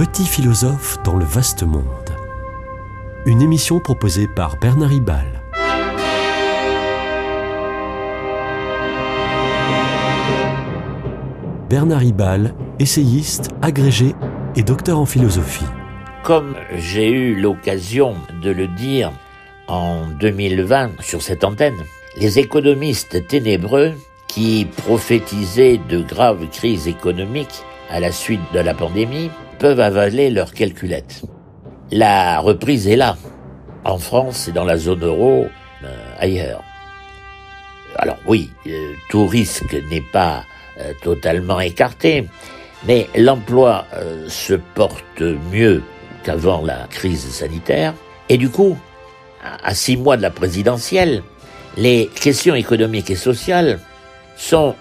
petit philosophe dans le vaste monde. Une émission proposée par Bernard Ribal. Bernard Ribal, essayiste, agrégé et docteur en philosophie. Comme j'ai eu l'occasion de le dire en 2020 sur cette antenne, les économistes ténébreux qui prophétisaient de graves crises économiques à la suite de la pandémie peuvent avaler leurs calculettes. La reprise est là, en France et dans la zone euro, euh, ailleurs. Alors oui, euh, tout risque n'est pas euh, totalement écarté, mais l'emploi se porte mieux qu'avant la crise sanitaire, et du coup, à six mois de la présidentielle, les questions économiques et sociales sont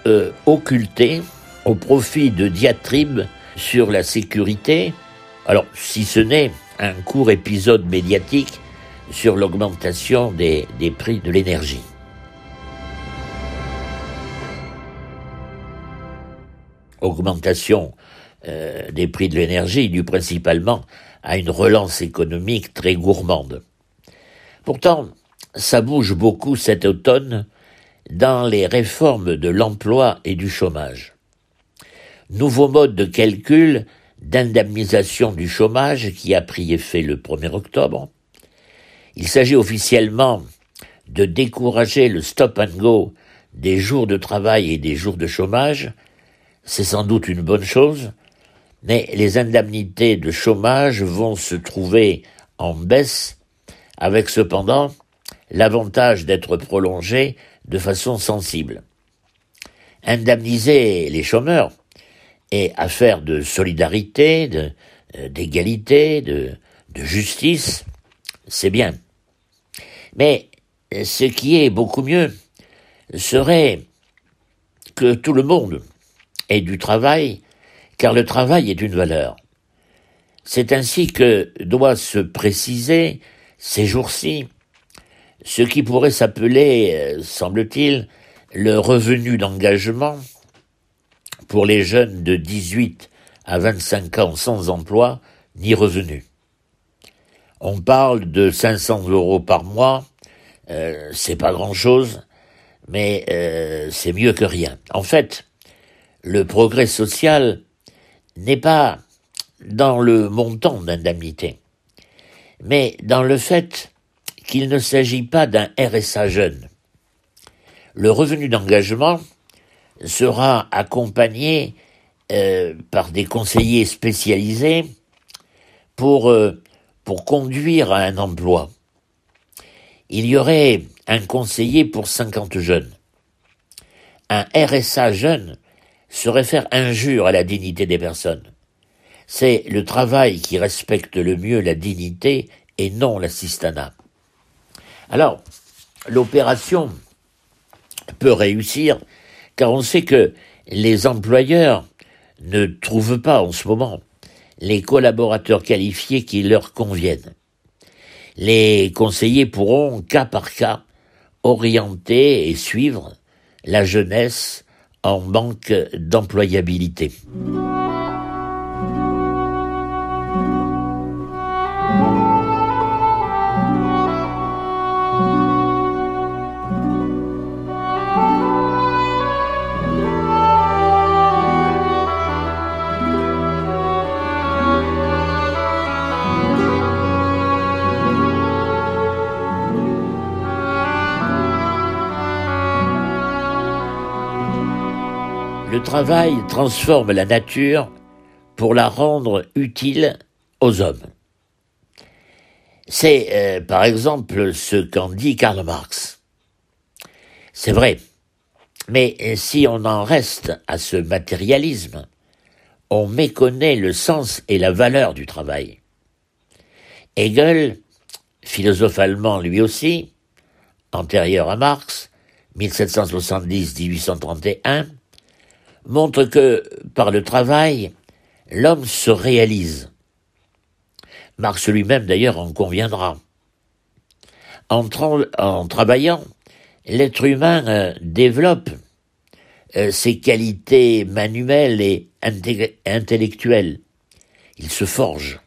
occultées au profit de diatribes sur la sécurité, alors si ce n'est un court épisode médiatique sur l'augmentation des, prix de l'énergie. Augmentation euh, des prix de l'énergie due principalement à une relance économique très gourmande. Pourtant, ça bouge beaucoup cet automne dans les réformes de l'emploi et du chômage. Nouveau mode de calcul d'indemnisation du chômage qui a pris effet le 1er octobre. Il s'agit officiellement de décourager le stop and go des jours de travail et des jours de chômage. C'est sans doute une bonne chose, mais les indemnités de chômage vont se trouver en baisse, avec cependant l'avantage d'être prolongées de façon sensible. Indemniser les chômeurs, et affaire de solidarité, euh, d'égalité, de, de justice, c'est bien. Mais ce qui est beaucoup mieux serait que tout le monde ait du travail, car le travail est une valeur. C'est ainsi que doit se préciser ces jours-ci ce qui pourrait s'appeler, euh, semble-t-il, le revenu d'engagement pour les jeunes de 18 à 25 ans sans emploi ni revenu. On parle de 500 euros par mois, euh, c'est pas grand-chose, mais euh, c'est mieux que rien. En fait, le progrès social n'est pas dans le montant d'indemnité, mais dans le fait qu'il ne s'agit pas d'un RSA jeune. Le revenu d'engagement sera accompagné euh, par des conseillers spécialisés pour, euh, pour conduire à un emploi. Il y aurait un conseiller pour 50 jeunes. Un RSA jeune serait faire injure à la dignité des personnes. C'est le travail qui respecte le mieux la dignité et non l'assistanat. Alors, l'opération peut réussir car on sait que les employeurs ne trouvent pas en ce moment les collaborateurs qualifiés qui leur conviennent. Les conseillers pourront, cas par cas, orienter et suivre la jeunesse en manque d'employabilité. Le travail transforme la nature pour la rendre utile aux hommes. C'est euh, par exemple ce qu'en dit Karl Marx. C'est vrai, mais si on en reste à ce matérialisme, on méconnaît le sens et la valeur du travail. Hegel, philosophe allemand lui aussi, antérieur à Marx, 1770-1831, montre que, par le travail, l'homme se réalise. Marx lui-même d'ailleurs en conviendra. En, travaillant, l'être humain euh, développe euh, ses qualités manuelles et intellectuelles il se forge.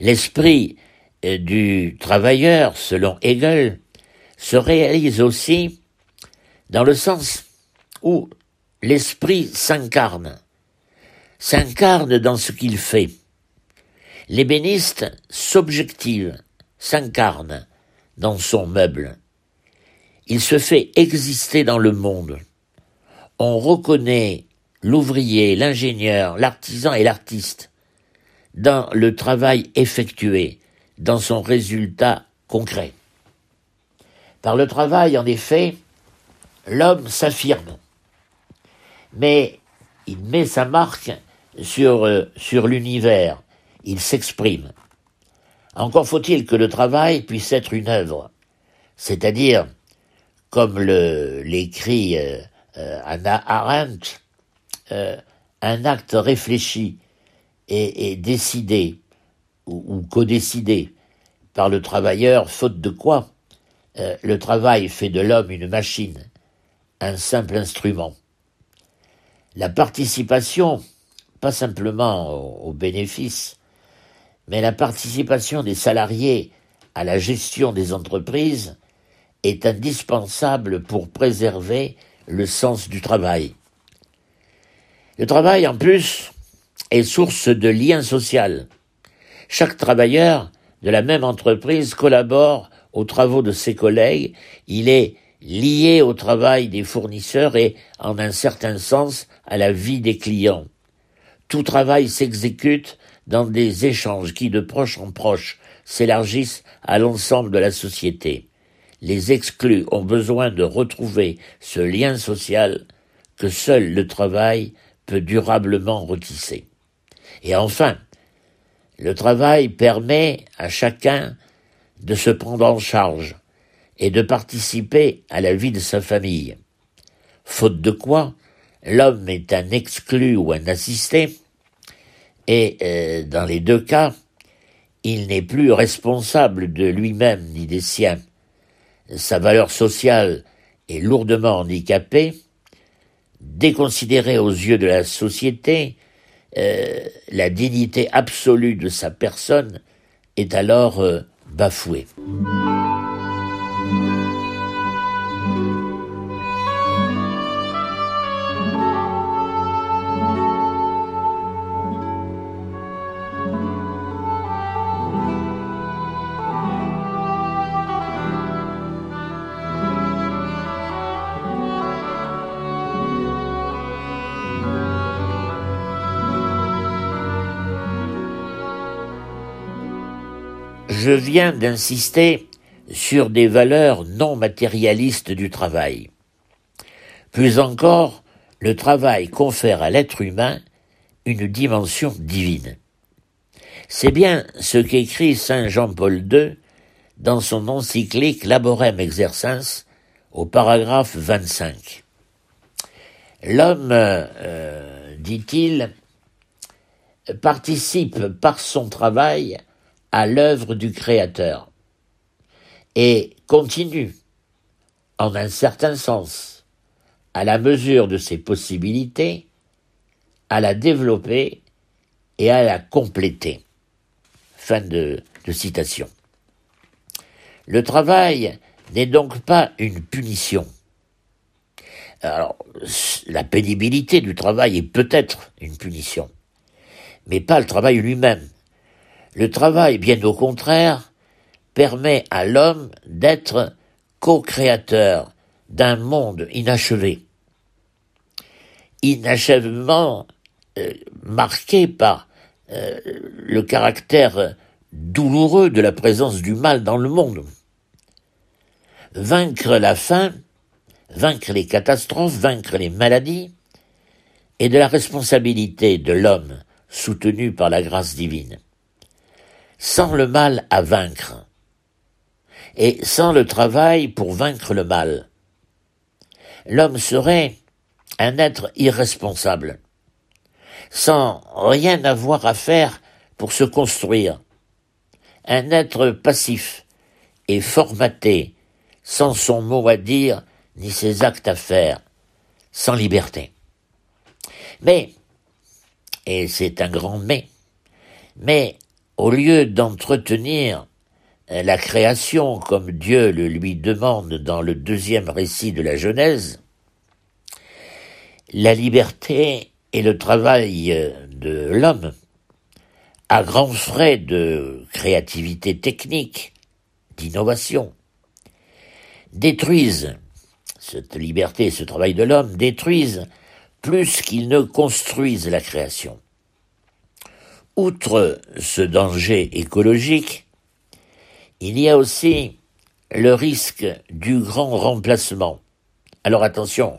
L'esprit euh, du travailleur, selon Hegel, se réalise aussi dans le sens où l'esprit s'incarne, s'incarne dans ce qu'il fait. L'ébéniste s'objective, s'incarne dans son meuble. Il se fait exister dans le monde. On reconnaît l'ouvrier, l'ingénieur, l'artisan et l'artiste dans le travail effectué, dans son résultat concret. Par le travail, en effet, l'homme s'affirme, mais il met sa marque sur, euh, sur l'univers, il s'exprime. Encore faut-il que le travail puisse être une œuvre, c'est-à-dire, comme l'écrit euh, euh, Anna Arendt, un acte réfléchi et, décidé ou, ou co-décidé par le travailleur, faute de quoi le travail fait de l'homme une machine, un simple instrument. La participation, pas simplement aux bénéfices, mais la participation des salariés à la gestion des entreprises est indispensable pour préserver le sens du travail. Le travail, en plus, est source de lien social. Chaque travailleur de la même entreprise collabore aux travaux de ses collègues, il est lié au travail des fournisseurs et, en un certain sens, à la vie des clients. Tout travail s'exécute dans des échanges qui, de proche en proche, s'élargissent à l'ensemble de la société. Les exclus ont besoin de retrouver ce lien social que seul le travail peut durablement retisser. Et enfin, le travail permet à chacun de se prendre en charge et de participer à la vie de sa famille. Faute de quoi, l'homme est un exclu ou un assisté, et euh, dans les deux cas, il n'est plus responsable de lui-même ni des siens. Sa valeur sociale est lourdement handicapée, déconsidérée aux yeux de la société, euh, la dignité absolue de sa personne est alors euh, bafouée. Je viens d'insister sur des valeurs non matérialistes du travail. Plus encore, le travail confère à l'être humain une dimension divine. C'est bien ce qu'écrit Saint Jean-Paul II dans son encyclique Laborem Exercens au paragraphe 25. L'homme, euh, dit-il, participe par son travail à l'œuvre du Créateur et continue, en un certain sens, à la mesure de ses possibilités, à la développer et à la compléter. Fin de, citation. Le travail n'est donc pas une punition. Alors, la pénibilité du travail est peut-être une punition, mais pas le travail lui-même. Le travail, bien au contraire, permet à l'homme d'être co-créateur d'un monde inachevé. Inachèvement euh, marqué par euh, le caractère douloureux de la présence du mal dans le monde. Vaincre la faim, vaincre les catastrophes, vaincre les maladies, est de la responsabilité de l'homme soutenu par la grâce divine sans le mal à vaincre, et sans le travail pour vaincre le mal. L'homme serait un être irresponsable, sans rien avoir à faire pour se construire, un être passif et formaté, sans son mot à dire ni ses actes à faire, sans liberté. Mais, et c'est un grand mais, Mais au lieu d'entretenir la création comme Dieu le lui demande dans le deuxième récit de la Genèse, la liberté et le travail de l'homme, à grands frais de créativité technique, d'innovation, détruisent, cette liberté et ce travail de l'homme détruisent plus qu'ils ne construisent la création. Outre ce danger écologique, il y a aussi le risque du grand remplacement. Alors attention,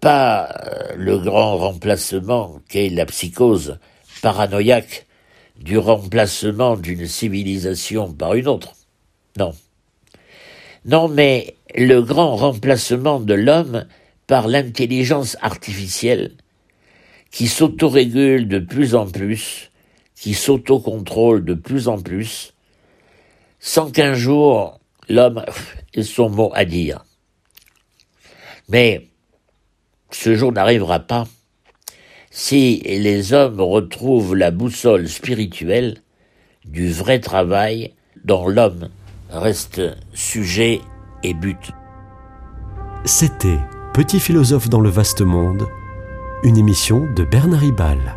pas euh, le grand remplacement qu'est la psychose paranoïaque du remplacement d'une civilisation par une autre. Non. Non, mais le grand remplacement de l'homme par l'intelligence artificielle qui s'autorégule de plus en plus, qui s'autocontrôle de plus en plus, sans qu'un jour l'homme ait son mot à dire. Mais ce jour n'arrivera pas si les hommes retrouvent la boussole spirituelle du vrai travail dont l'homme reste sujet et but. C'était Petit philosophe dans le vaste monde, une émission de Bernard Ribal.